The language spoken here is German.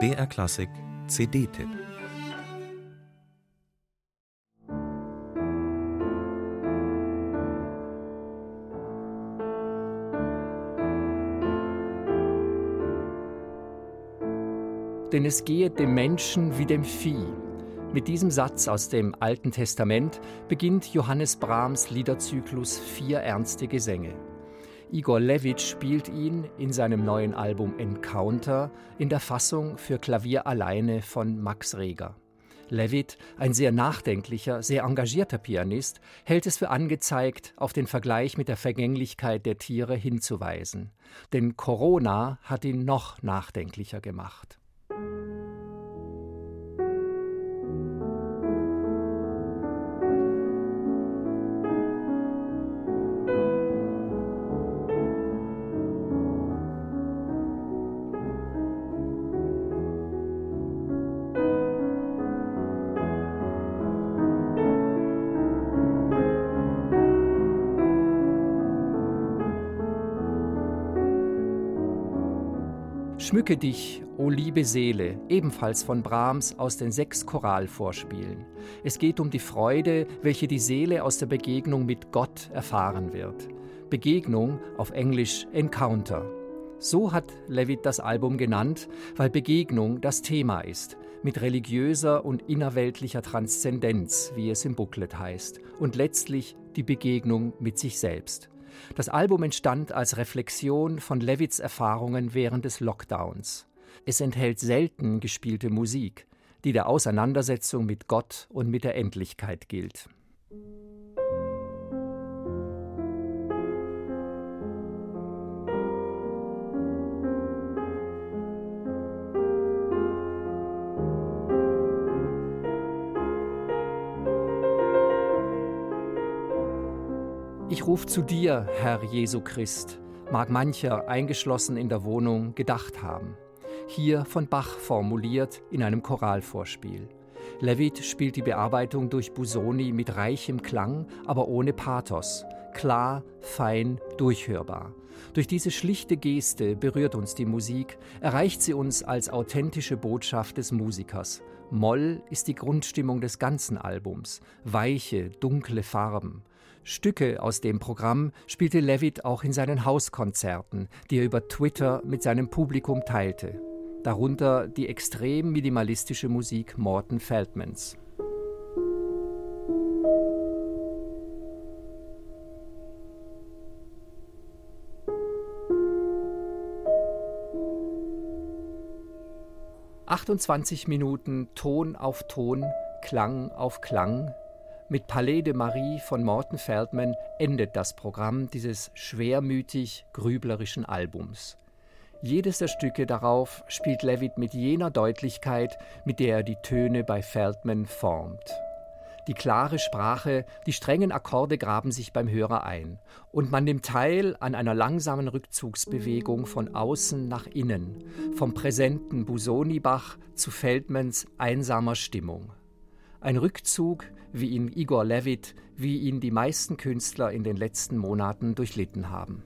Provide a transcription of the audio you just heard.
BR Klassik CD-Tipp Denn es gehe dem Menschen wie dem Vieh. Mit diesem Satz aus dem Alten Testament beginnt Johannes Brahms Liederzyklus Vier ernste Gesänge. Igor Levit spielt ihn in seinem neuen Album Encounter in der Fassung für Klavier alleine von Max Reger. Levitt, ein sehr nachdenklicher, sehr engagierter Pianist, hält es für angezeigt, auf den Vergleich mit der Vergänglichkeit der Tiere hinzuweisen. Denn Corona hat ihn noch nachdenklicher gemacht. Schmücke dich, o liebe Seele, ebenfalls von Brahms aus den sechs Choralvorspielen. Es geht um die Freude, welche die Seele aus der Begegnung mit Gott erfahren wird. Begegnung auf Englisch Encounter. So hat Levitt das Album genannt, weil Begegnung das Thema ist, mit religiöser und innerweltlicher Transzendenz, wie es im Booklet heißt, und letztlich die Begegnung mit sich selbst. Das Album entstand als Reflexion von Levitts Erfahrungen während des Lockdowns. Es enthält selten gespielte Musik, die der Auseinandersetzung mit Gott und mit der Endlichkeit gilt. 'Ich ruf zu dir, Herr Jesu Christ', mag mancher, eingeschlossen in der Wohnung, gedacht haben. Hier von Bach formuliert in einem Choralvorspiel. Levitt spielt die Bearbeitung durch Busoni mit reichem Klang, aber ohne Pathos. Klar, fein, durchhörbar. Durch diese schlichte Geste berührt uns die Musik, erreicht sie uns als authentische Botschaft des Musikers. Moll ist die Grundstimmung des ganzen Albums. Weiche, dunkle Farben. Stücke aus dem Programm spielte Levitt auch in seinen Hauskonzerten, die er über Twitter mit seinem Publikum teilte. Darunter die extrem minimalistische Musik Morton Feldmans. »28 Minuten Ton auf Ton, Klang auf Klang, mit Palais de Marie von Morten Feldman endet das Programm dieses schwermütig grüblerischen Albums. Jedes der Stücke darauf spielt Levitt mit jener Deutlichkeit, mit der er die Töne bei Feldman formt. Die klare Sprache, die strengen Akkorde graben sich beim Hörer ein und man nimmt teil an einer langsamen Rückzugsbewegung von außen nach innen, vom präsenten Busoni-Bach zu Feldmans einsamer Stimmung. Ein Rückzug, wie ihn Igor Levit, wie ihn die meisten Künstler in den letzten Monaten durchlitten haben.